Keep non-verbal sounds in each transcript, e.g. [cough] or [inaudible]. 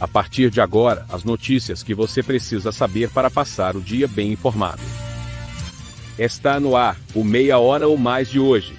A partir de agora, as notícias que você precisa saber para passar o dia bem informado. Está no ar, o Meia Hora ou Mais de hoje.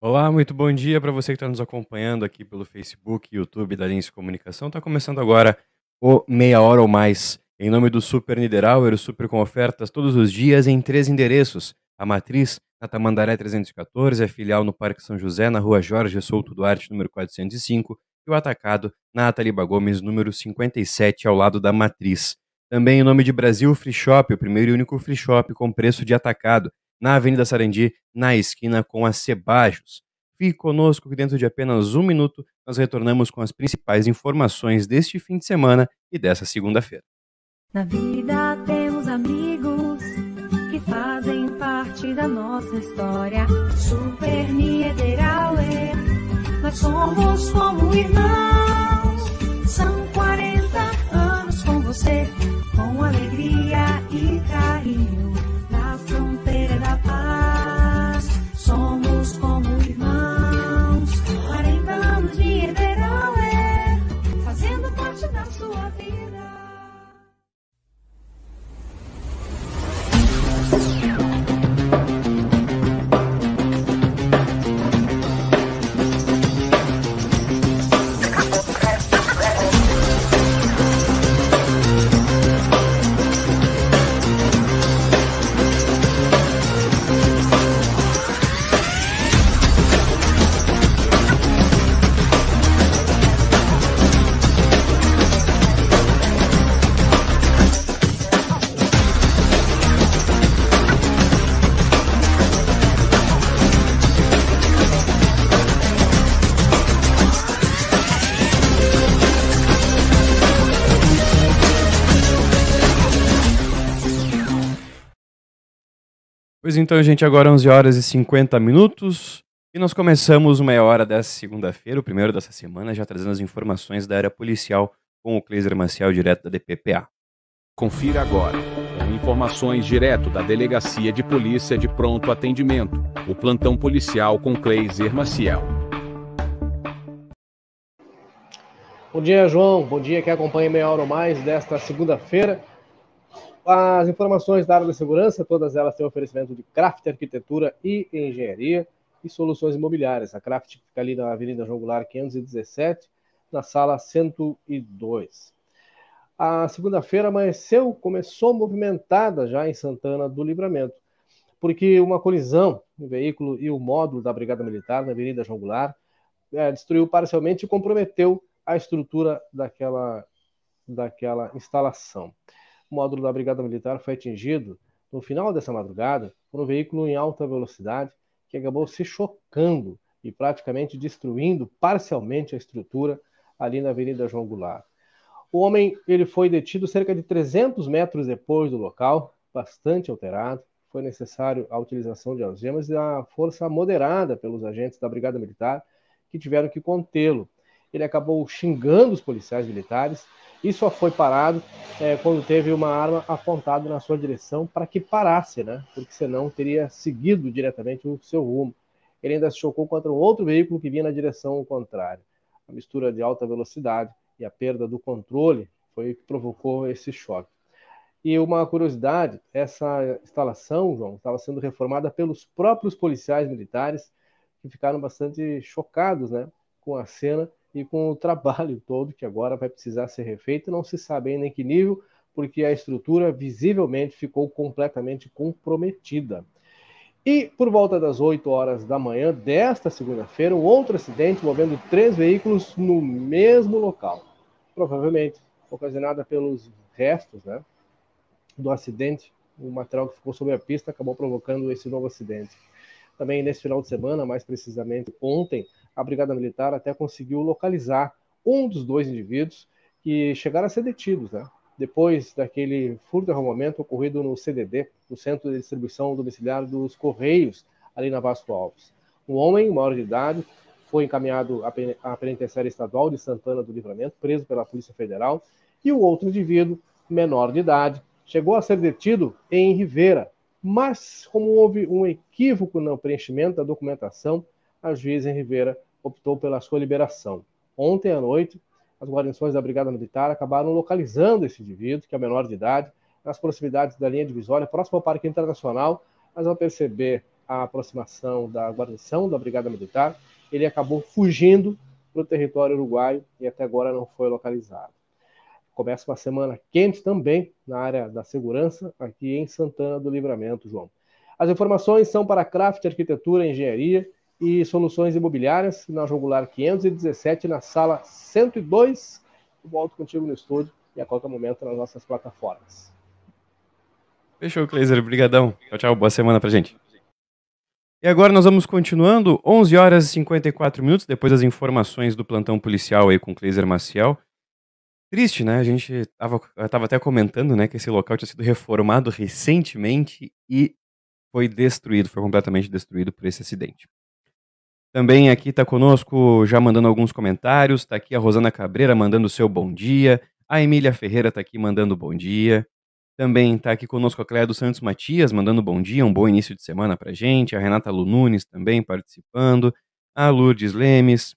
Olá, muito bom dia para você que está nos acompanhando aqui pelo Facebook e YouTube da Lince Comunicação. Está começando agora o Meia Hora ou Mais, em nome do Super Niederauer, o Super com ofertas todos os dias em três endereços. A Matriz, na Tamandaré 314, a filial no Parque São José, na Rua Jorge Souto Duarte, número 405, e o atacado na Ataliba Gomes, número 57, ao lado da Matriz. Também em nome de Brasil Free Shop, o primeiro e único free shop com preço de atacado, na Avenida Sarandi, na esquina com a Cebajos. Fique conosco que dentro de apenas um minuto nós retornamos com as principais informações deste fim de semana e dessa segunda-feira. Na vida temos amigos que fazem parte da nossa história. Super Niederauer nós somos como irmãos. São 40 anos com você, com alegria e carinho, então, gente, agora 11 horas e 50 minutos. E nós começamos meia hora dessa segunda-feira, o primeiro dessa semana, já trazendo as informações da área policial com o Cleiser Maciel, direto da DPPA. Confira agora, com informações direto da Delegacia de Polícia de Pronto Atendimento, o plantão policial com Cleiser Maciel. Bom dia, João. Bom dia que acompanha meia hora ou mais desta segunda-feira. As informações da área da segurança, todas elas têm oferecimento de Craft Arquitetura e Engenharia e Soluções Imobiliárias. A Craft fica ali na Avenida João Goulart 517, na sala 102. A segunda-feira amanheceu, começou movimentada já em Santana do Livramento, porque uma colisão no veículo e o módulo da Brigada Militar na Avenida João Goulart é, destruiu parcialmente e comprometeu a estrutura daquela, daquela instalação o módulo da Brigada Militar foi atingido no final dessa madrugada por um veículo em alta velocidade que acabou se chocando e praticamente destruindo parcialmente a estrutura ali na Avenida João Goulart. O homem ele foi detido cerca de 300 metros depois do local, bastante alterado. Foi necessário a utilização de algemas e a força moderada pelos agentes da Brigada Militar que tiveram que contê-lo. Ele acabou xingando os policiais militares e só foi parado é, quando teve uma arma apontada na sua direção para que parasse, né? Porque senão teria seguido diretamente o seu rumo. Ele ainda se chocou contra um outro veículo que vinha na direção contrária. A mistura de alta velocidade e a perda do controle foi o que provocou esse choque. E uma curiosidade, essa instalação, João, estava sendo reformada pelos próprios policiais militares que ficaram bastante chocados, né, com a cena e com o trabalho [laughs] todo que agora vai precisar ser refeito. Não se sabe ainda em que nível, porque a estrutura visivelmente ficou completamente comprometida. E por volta das 8 horas da manhã desta segunda-feira, um outro acidente envolvendo três veículos no mesmo local. Provavelmente ocasionada pelos restos né, do acidente. O material que ficou sobre a pista acabou provocando esse novo acidente. Também nesse final de semana, mais precisamente ontem, a Brigada Militar até conseguiu localizar um dos dois indivíduos que chegaram a ser detidos, né? Depois daquele furto armamento ocorrido no CDD, no Centro de Distribuição Domiciliar dos Correios, ali na Vasco Alves. Um homem, maior de idade, foi encaminhado à penitenciária estadual de Santana do Livramento, preso pela Polícia Federal, e o outro indivíduo, menor de idade, chegou a ser detido em Rivera, mas como houve um equívoco no preenchimento da documentação, a juíza em Rivera optou pela sua liberação. Ontem à noite, as guarnições da Brigada Militar acabaram localizando esse indivíduo, que é menor de idade, nas proximidades da linha divisória, próximo ao Parque Internacional, mas ao perceber a aproximação da guarnição da Brigada Militar, ele acabou fugindo para o território uruguaio e até agora não foi localizado. Começa uma semana quente também na área da segurança aqui em Santana do Livramento, João. As informações são para Craft Arquitetura, Engenharia e Soluções Imobiliárias, na Jogular 517, na sala 102. Eu volto contigo no estúdio e a qualquer momento nas nossas plataformas. Fechou, Kleiser. Obrigadão. Tchau, tchau. Boa semana pra gente. E agora nós vamos continuando, 11 horas e 54 minutos, depois das informações do plantão policial aí com Kleiser Maciel. Triste, né? A gente estava tava até comentando, né, que esse local tinha sido reformado recentemente e foi destruído, foi completamente destruído por esse acidente. Também aqui está conosco, já mandando alguns comentários, está aqui a Rosana Cabreira mandando o seu bom dia, a Emília Ferreira está aqui mandando bom dia, também está aqui conosco a Cléia dos Santos Matias, mandando bom dia, um bom início de semana para gente. A Renata Lu Nunes também participando. A Lourdes Lemes.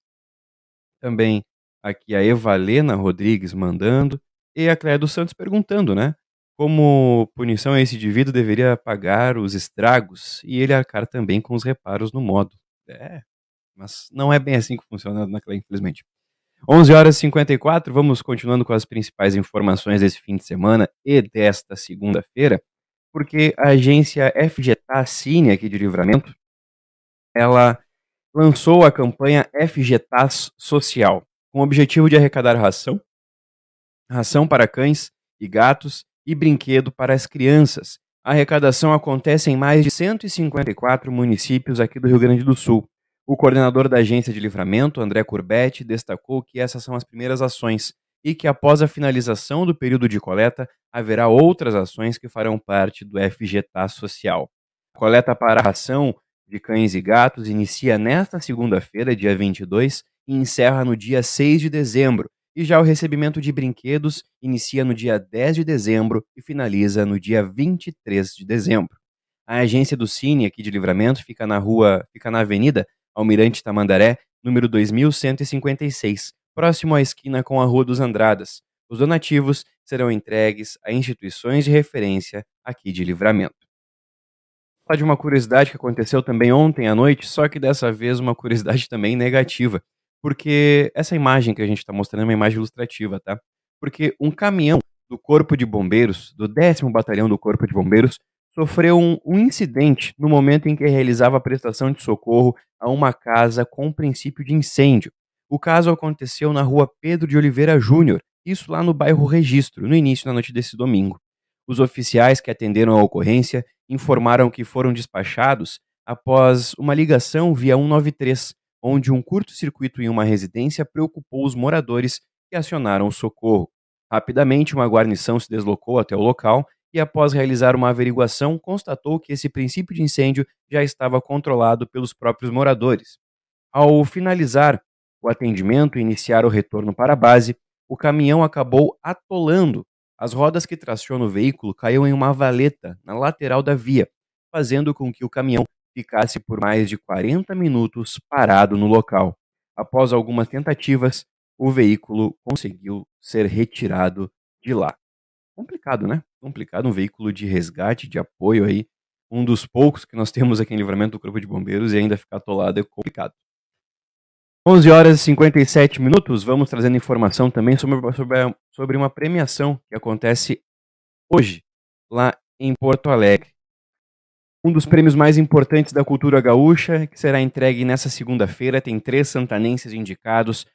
Também aqui a Evalena Rodrigues mandando. E a Cléia dos Santos perguntando, né? Como punição esse indivíduo deveria pagar os estragos e ele arcar também com os reparos no modo. É, mas não é bem assim que funciona na Cléia, infelizmente. 11 horas e 54, vamos continuando com as principais informações desse fim de semana e desta segunda-feira, porque a agência FGTA Cine aqui de Livramento, ela lançou a campanha FGTAS Social, com o objetivo de arrecadar ração, ração para cães e gatos e brinquedo para as crianças. A arrecadação acontece em mais de 154 municípios aqui do Rio Grande do Sul. O coordenador da agência de livramento, André Curbetti, destacou que essas são as primeiras ações e que após a finalização do período de coleta, haverá outras ações que farão parte do FGTA Social. A coleta para a ração de cães e gatos inicia nesta segunda-feira, dia 22, e encerra no dia 6 de dezembro, e já o recebimento de brinquedos inicia no dia 10 de dezembro e finaliza no dia 23 de dezembro. A agência do Cine aqui de Livramento fica na rua, fica na Avenida Almirante Tamandaré, número 2156, próximo à esquina com a Rua dos Andradas. Os donativos serão entregues a instituições de referência aqui de Livramento. Falar de uma curiosidade que aconteceu também ontem à noite, só que dessa vez uma curiosidade também negativa, porque essa imagem que a gente está mostrando é uma imagem ilustrativa, tá? Porque um caminhão do Corpo de Bombeiros, do 10 Batalhão do Corpo de Bombeiros, sofreu um, um, incidente no momento em que realizava a prestação de socorro a uma casa com princípio de incêndio. O caso aconteceu na rua Pedro de Oliveira Júnior, isso lá no bairro Registro, no início da noite desse domingo. Os oficiais que atenderam a ocorrência informaram que foram despachados após uma ligação via 193, onde um curto-circuito em uma residência preocupou os moradores que acionaram o socorro. Rapidamente, uma guarnição se deslocou até o local e, após realizar uma averiguação, constatou que esse princípio de incêndio já estava controlado pelos próprios moradores. Ao finalizar o atendimento e iniciar o retorno para a base, o caminhão acabou atolando. As rodas que tracionam o veículo caíram em uma valeta na lateral da via, fazendo com que o caminhão ficasse por mais de 40 minutos parado no local. Após algumas tentativas, o veículo conseguiu ser retirado de lá. Complicado, né? Complicado, um veículo de resgate, de apoio aí, um dos poucos que nós temos aqui em livramento do Corpo de Bombeiros e ainda ficar atolado é complicado. 11 horas e 57 minutos, vamos trazendo informação também sobre, sobre, sobre uma premiação que acontece hoje, lá em Porto Alegre. Um dos prêmios mais importantes da cultura gaúcha, que será entregue nessa segunda-feira, tem três santanenses indicados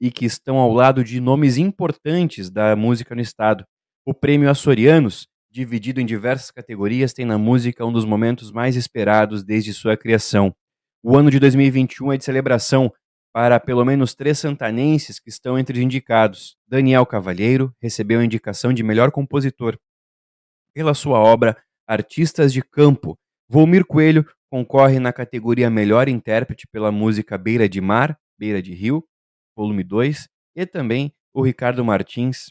e que estão ao lado de nomes importantes da música no estado. O prêmio Açorianos, dividido em diversas categorias, tem na música um dos momentos mais esperados desde sua criação. O ano de 2021 é de celebração para pelo menos três santanenses que estão entre os indicados. Daniel Cavalheiro recebeu a indicação de melhor compositor. Pela sua obra Artistas de Campo, Volmir Coelho concorre na categoria Melhor Intérprete pela música Beira de Mar, Beira de Rio, volume 2, e também o Ricardo Martins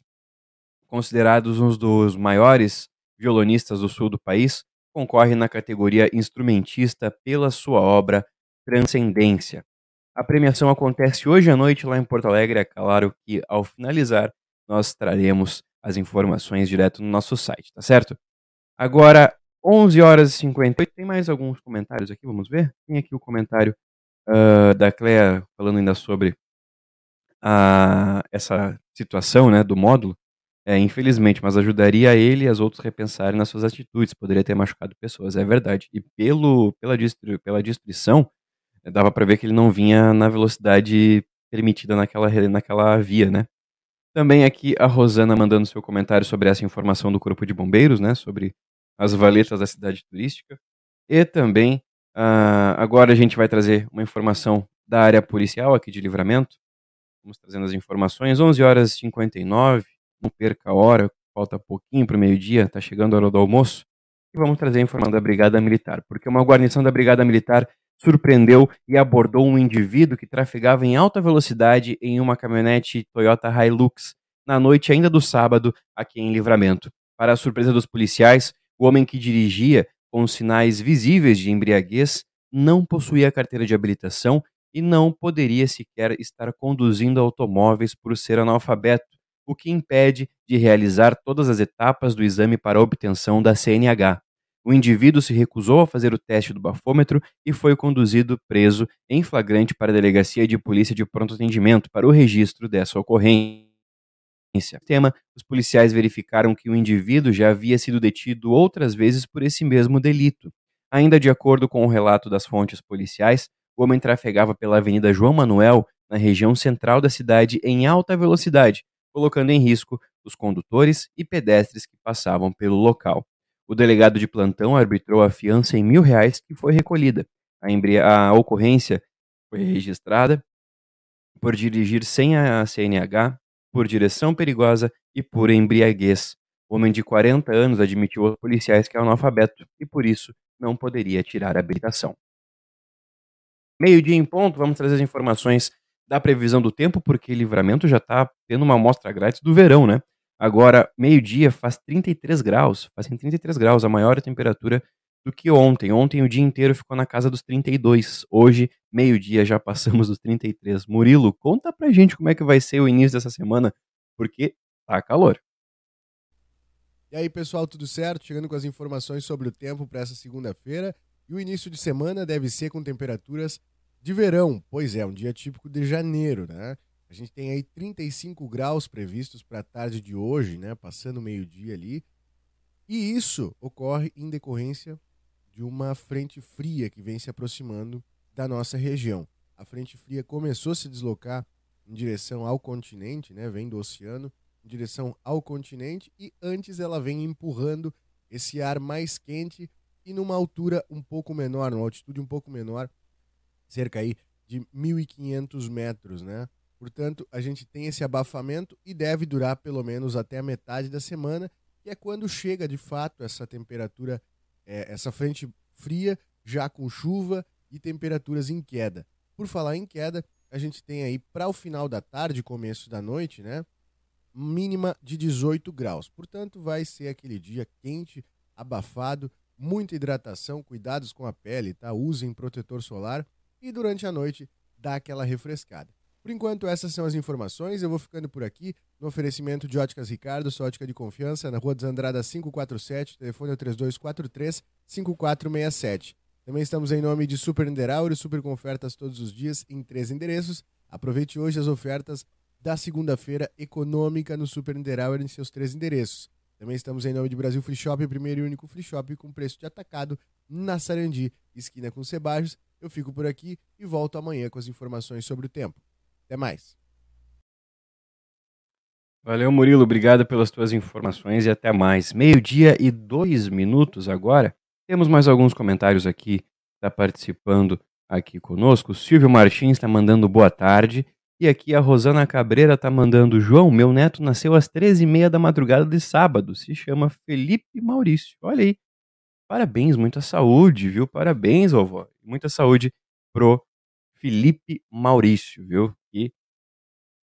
considerados um dos maiores violonistas do sul do país, concorre na categoria instrumentista pela sua obra Transcendência. A premiação acontece hoje à noite lá em Porto Alegre. É claro que ao finalizar, nós traremos as informações direto no nosso site, tá certo? Agora, 11 horas e 58. Tem mais alguns comentários aqui, vamos ver? Tem aqui o comentário uh, da Clea falando ainda sobre a, essa situação né, do módulo. É, infelizmente, mas ajudaria ele e as outros repensarem nas suas atitudes. Poderia ter machucado pessoas, é verdade. E pelo, pela, destru, pela destruição, eh, dava para ver que ele não vinha na velocidade permitida naquela, naquela via, né? Também aqui a Rosana mandando seu comentário sobre essa informação do Corpo de Bombeiros, né? Sobre as valetas da cidade turística. E também, uh, agora a gente vai trazer uma informação da área policial aqui de livramento. Vamos trazendo as informações. 11 horas e 59 não perca a hora, falta pouquinho para o meio-dia, está chegando a hora do almoço. E vamos trazer a informação da Brigada Militar, porque uma guarnição da Brigada Militar surpreendeu e abordou um indivíduo que trafegava em alta velocidade em uma caminhonete Toyota Hilux na noite ainda do sábado aqui em Livramento. Para a surpresa dos policiais, o homem que dirigia com sinais visíveis de embriaguez não possuía carteira de habilitação e não poderia sequer estar conduzindo automóveis por ser analfabeto o que impede de realizar todas as etapas do exame para obtenção da CNH. O indivíduo se recusou a fazer o teste do bafômetro e foi conduzido preso em flagrante para a Delegacia de Polícia de Pronto Atendimento para o registro dessa ocorrência. Tema, os policiais verificaram que o indivíduo já havia sido detido outras vezes por esse mesmo delito. Ainda de acordo com o relato das fontes policiais, o homem trafegava pela Avenida João Manuel, na região central da cidade, em alta velocidade, colocando em risco os condutores e pedestres que passavam pelo local. O delegado de plantão arbitrou a fiança em mil reais que foi recolhida. A, a ocorrência foi registrada por dirigir sem a CNH, por direção perigosa e por embriaguez. O homem de 40 anos admitiu aos policiais que é analfabeto e, por isso, não poderia tirar a habilitação. Meio-dia em ponto, vamos trazer as informações da previsão do tempo, porque Livramento já está tendo uma amostra grátis do verão, né? Agora, meio-dia faz 33 graus, fazem 33 graus, a maior temperatura do que ontem. Ontem o dia inteiro ficou na casa dos 32. Hoje, meio-dia, já passamos dos 33. Murilo, conta pra gente como é que vai ser o início dessa semana, porque tá calor. E aí, pessoal, tudo certo? Chegando com as informações sobre o tempo para essa segunda-feira. E o início de semana deve ser com temperaturas de verão. Pois é, um dia típico de janeiro, né? A gente tem aí 35 graus previstos para a tarde de hoje, né? Passando meio-dia ali. E isso ocorre em decorrência de uma frente fria que vem se aproximando da nossa região. A frente fria começou a se deslocar em direção ao continente, né? Vem do oceano em direção ao continente e antes ela vem empurrando esse ar mais quente e numa altura um pouco menor, numa altitude um pouco menor cerca aí de 1.500 metros, né? Portanto, a gente tem esse abafamento e deve durar pelo menos até a metade da semana, que é quando chega de fato essa temperatura, é, essa frente fria, já com chuva e temperaturas em queda. Por falar em queda, a gente tem aí para o final da tarde, começo da noite, né? Mínima de 18 graus. Portanto, vai ser aquele dia quente, abafado, muita hidratação, cuidados com a pele, tá? Usem protetor solar e durante a noite dá aquela refrescada. Por enquanto, essas são as informações. Eu vou ficando por aqui no oferecimento de Óticas Ricardo, sua ótica de confiança, na Rua dos Andradas 547, telefone é 3243-5467. Também estamos em nome de Super Niederauer, super com ofertas todos os dias em três endereços. Aproveite hoje as ofertas da segunda-feira econômica no Super Niederauer em seus três endereços. Também estamos em nome de Brasil Free Shop, primeiro e único free shop com preço de atacado na Sarandi, esquina com Sebajos. Eu fico por aqui e volto amanhã com as informações sobre o tempo. Até mais. Valeu, Murilo. Obrigado pelas tuas informações e até mais. Meio-dia e dois minutos agora. Temos mais alguns comentários aqui. Está participando aqui conosco. O Silvio Martins está mandando boa tarde. E aqui a Rosana Cabreira está mandando: João, meu neto nasceu às 13h30 da madrugada de sábado. Se chama Felipe Maurício. Olha aí. Parabéns, muita saúde, viu? Parabéns, vovó. Muita saúde pro Felipe Maurício, viu? Que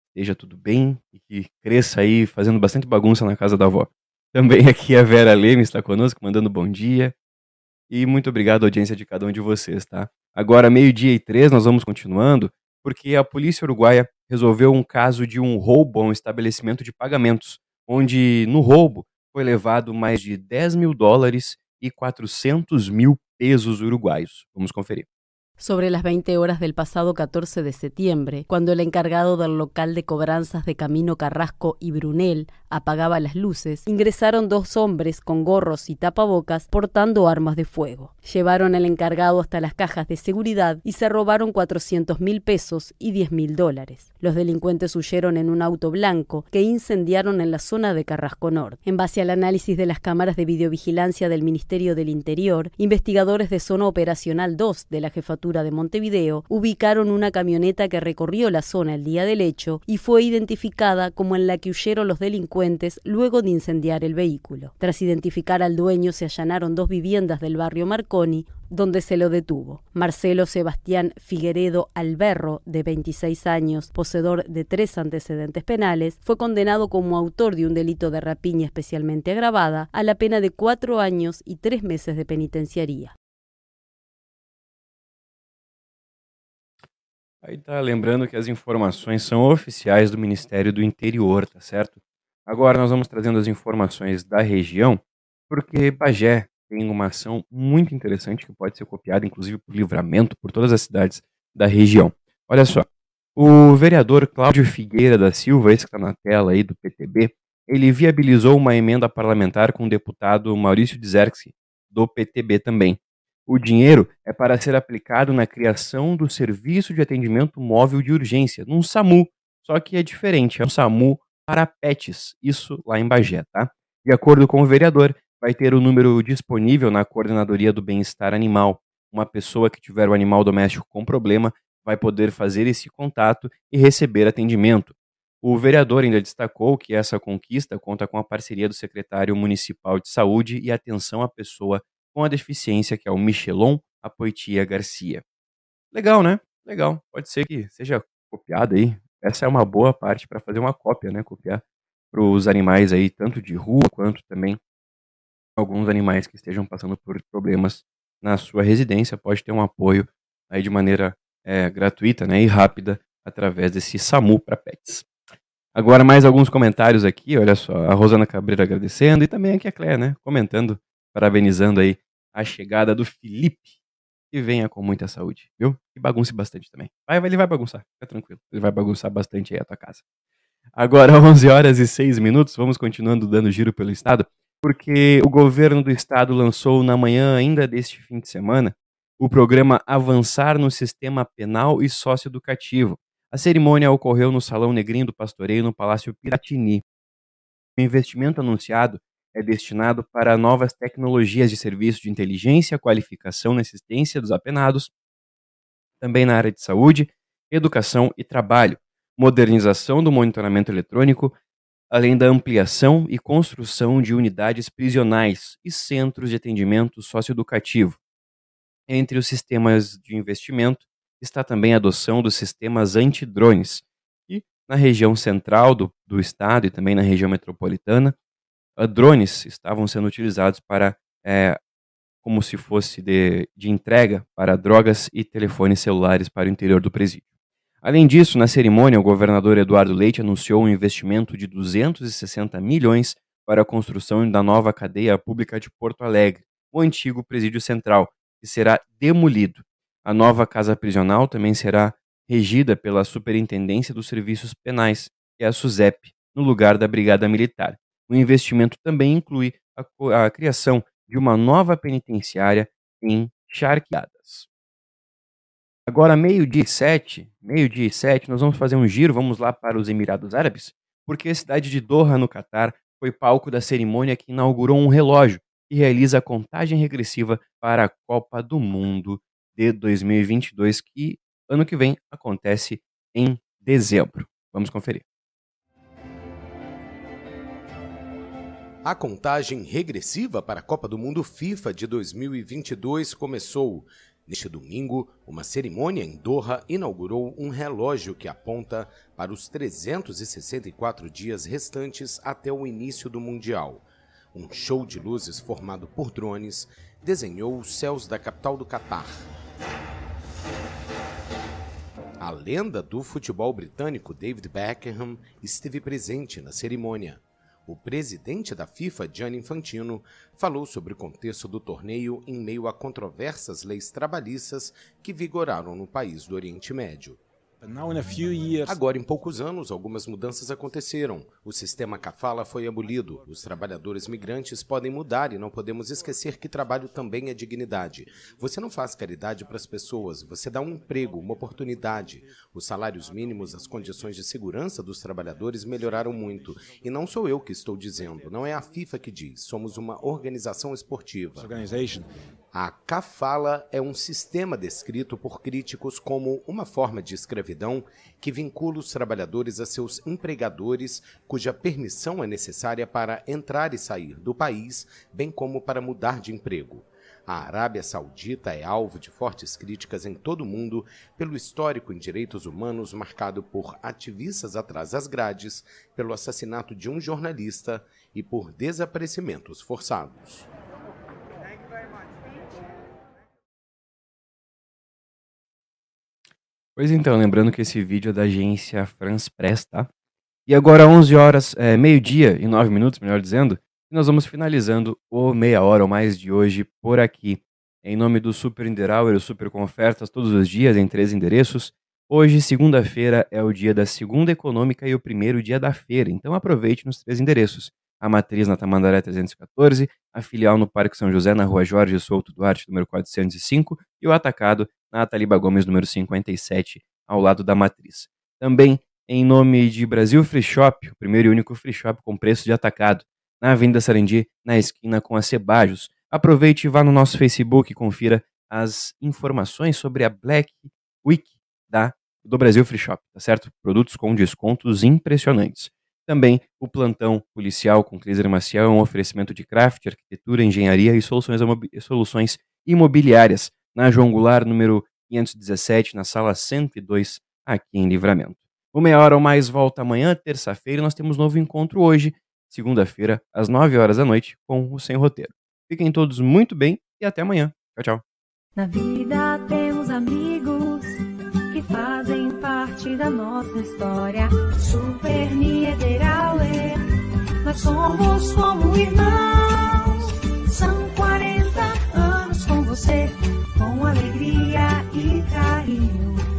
esteja tudo bem e que cresça aí fazendo bastante bagunça na casa da avó. Também aqui a Vera Leme está conosco, mandando bom dia. E muito obrigado à audiência de cada um de vocês, tá? Agora, meio-dia e três, nós vamos continuando porque a polícia uruguaia resolveu um caso de um roubo a um estabelecimento de pagamentos, onde no roubo foi levado mais de 10 mil dólares e 400 mil pesos uruguaios. Vamos conferir. Sobre las 20 horas del pasado 14 de septiembre, cuando el encargado del local de cobranzas de Camino Carrasco y Brunel apagaba las luces, ingresaron dos hombres con gorros y tapabocas portando armas de fuego. Llevaron al encargado hasta las cajas de seguridad y se robaron 400 mil pesos y 10 mil dólares. Los delincuentes huyeron en un auto blanco que incendiaron en la zona de Carrasco Norte. En base al análisis de las cámaras de videovigilancia del Ministerio del Interior, investigadores de Zona Operacional 2 de la Jefatura de Montevideo ubicaron una camioneta que recorrió la zona el día del hecho y fue identificada como en la que huyeron los delincuentes luego de incendiar el vehículo. Tras identificar al dueño se allanaron dos viviendas del barrio Marconi, donde se lo detuvo. Marcelo Sebastián Figueredo Alberro, de 26 años, poseedor de tres antecedentes penales, fue condenado como autor de un delito de rapiña especialmente agravada a la pena de cuatro años y tres meses de penitenciaría. Aí tá lembrando que as informações são oficiais do Ministério do Interior, tá certo? Agora nós vamos trazendo as informações da região, porque Bagé tem uma ação muito interessante que pode ser copiada, inclusive por livramento, por todas as cidades da região. Olha só, o vereador Cláudio Figueira da Silva, esse que está na tela aí do PTB, ele viabilizou uma emenda parlamentar com o deputado Maurício Dizerxi, do PTB também. O dinheiro é para ser aplicado na criação do Serviço de Atendimento Móvel de Urgência, num SAMU, só que é diferente, é um SAMU para pets, isso lá em Bagé, tá? De acordo com o vereador, vai ter o número disponível na Coordenadoria do Bem-Estar Animal. Uma pessoa que tiver o animal doméstico com problema vai poder fazer esse contato e receber atendimento. O vereador ainda destacou que essa conquista conta com a parceria do secretário municipal de Saúde e Atenção à Pessoa com a deficiência, que é o Michelon Apoitia Garcia. Legal, né? Legal. Pode ser que seja copiado aí. Essa é uma boa parte para fazer uma cópia, né? Copiar para os animais aí, tanto de rua quanto também alguns animais que estejam passando por problemas na sua residência. Pode ter um apoio aí de maneira é, gratuita né, e rápida através desse SAMU para pets. Agora, mais alguns comentários aqui. Olha só, a Rosana Cabreira agradecendo e também aqui a Cléia, né? Comentando parabenizando aí a chegada do Felipe. Que venha com muita saúde, viu? E bagunce bastante também. Vai, ele vai bagunçar, fica tranquilo. Ele vai bagunçar bastante aí a tua casa. Agora, [laughs] 11 horas e 6 minutos, vamos continuando dando giro pelo estado, porque o governo do estado lançou na manhã ainda deste fim de semana o programa Avançar no Sistema Penal e Socioeducativo. A cerimônia ocorreu no Salão Negrinho do Pastoreio, no Palácio Piratini. O investimento anunciado é destinado para novas tecnologias de serviço de inteligência, qualificação e assistência dos apenados, também na área de saúde, educação e trabalho, modernização do monitoramento eletrônico, além da ampliação e construção de unidades prisionais e centros de atendimento socioeducativo. Entre os sistemas de investimento está também a adoção dos sistemas antidrones, e na região central do, do estado e também na região metropolitana drones estavam sendo utilizados para, é, como se fosse de, de entrega para drogas e telefones celulares para o interior do presídio. Além disso, na cerimônia, o governador Eduardo Leite anunciou um investimento de 260 milhões para a construção da nova cadeia pública de Porto Alegre, o antigo presídio central, que será demolido. A nova casa prisional também será regida pela Superintendência dos Serviços Penais, que é a SUSEP, no lugar da Brigada Militar. O investimento também inclui a, a criação de uma nova penitenciária em Charqueadas. Agora, meio-dia e sete, meio-dia e sete, nós vamos fazer um giro, vamos lá para os Emirados Árabes, porque a cidade de Doha, no Catar, foi palco da cerimônia que inaugurou um relógio que realiza a contagem regressiva para a Copa do Mundo de 2022, que ano que vem acontece em dezembro. Vamos conferir. A contagem regressiva para a Copa do Mundo FIFA de 2022 começou. Neste domingo, uma cerimônia em Doha inaugurou um relógio que aponta para os 364 dias restantes até o início do Mundial. Um show de luzes formado por drones desenhou os céus da capital do Catar. A lenda do futebol britânico David Beckham esteve presente na cerimônia. O presidente da FIFA, Gianni Infantino, falou sobre o contexto do torneio em meio a controversas leis trabalhistas que vigoraram no país do Oriente Médio. Agora, em poucos anos, algumas mudanças aconteceram. O sistema kafala foi abolido. Os trabalhadores migrantes podem mudar e não podemos esquecer que trabalho também é dignidade. Você não faz caridade para as pessoas, você dá um emprego, uma oportunidade. Os salários mínimos, as condições de segurança dos trabalhadores melhoraram muito. E não sou eu que estou dizendo, não é a FIFA que diz. Somos uma organização esportiva. A kafala é um sistema descrito por críticos como uma forma de escravidão que vincula os trabalhadores a seus empregadores, cuja permissão é necessária para entrar e sair do país, bem como para mudar de emprego. A Arábia Saudita é alvo de fortes críticas em todo o mundo pelo histórico em direitos humanos marcado por ativistas atrás das grades, pelo assassinato de um jornalista e por desaparecimentos forçados. Pois então, lembrando que esse vídeo é da agência France Press, tá? E agora 11 horas, é, meio-dia e 9 minutos, melhor dizendo, nós vamos finalizando o meia hora ou mais de hoje por aqui. Em nome do Super Niederauer, o Super com ofertas todos os dias em três endereços. Hoje, segunda-feira, é o dia da segunda econômica e o primeiro dia da feira, então aproveite nos três endereços. A matriz na Tamandaré 314, a filial no Parque São José, na rua Jorge Souto Duarte, número 405, e o atacado na Taliba Gomes, número 57, ao lado da matriz. Também em nome de Brasil Free Shop, o primeiro e único free shop com preço de atacado, na Avenida Sarandi, na esquina com a Cebajos. Aproveite e vá no nosso Facebook e confira as informações sobre a Black Week da, do Brasil Free Shop, tá certo? Produtos com descontos impressionantes. Também o plantão policial com Cleiser Maciel é um oferecimento de craft, arquitetura, engenharia e soluções imobiliárias na João Goulart, número 517, na sala 102, aqui em Livramento. O Meia Hora ou Mais volta amanhã, terça-feira, e nós temos novo encontro hoje, segunda-feira, às 9 horas da noite, com o Sem Roteiro. Fiquem todos muito bem e até amanhã. Tchau, tchau. Na vida temos amigos que fazem parte da nossa história. Super Niederauer, nós somos como irmãos. São 40 anos com você com alegria e carinho.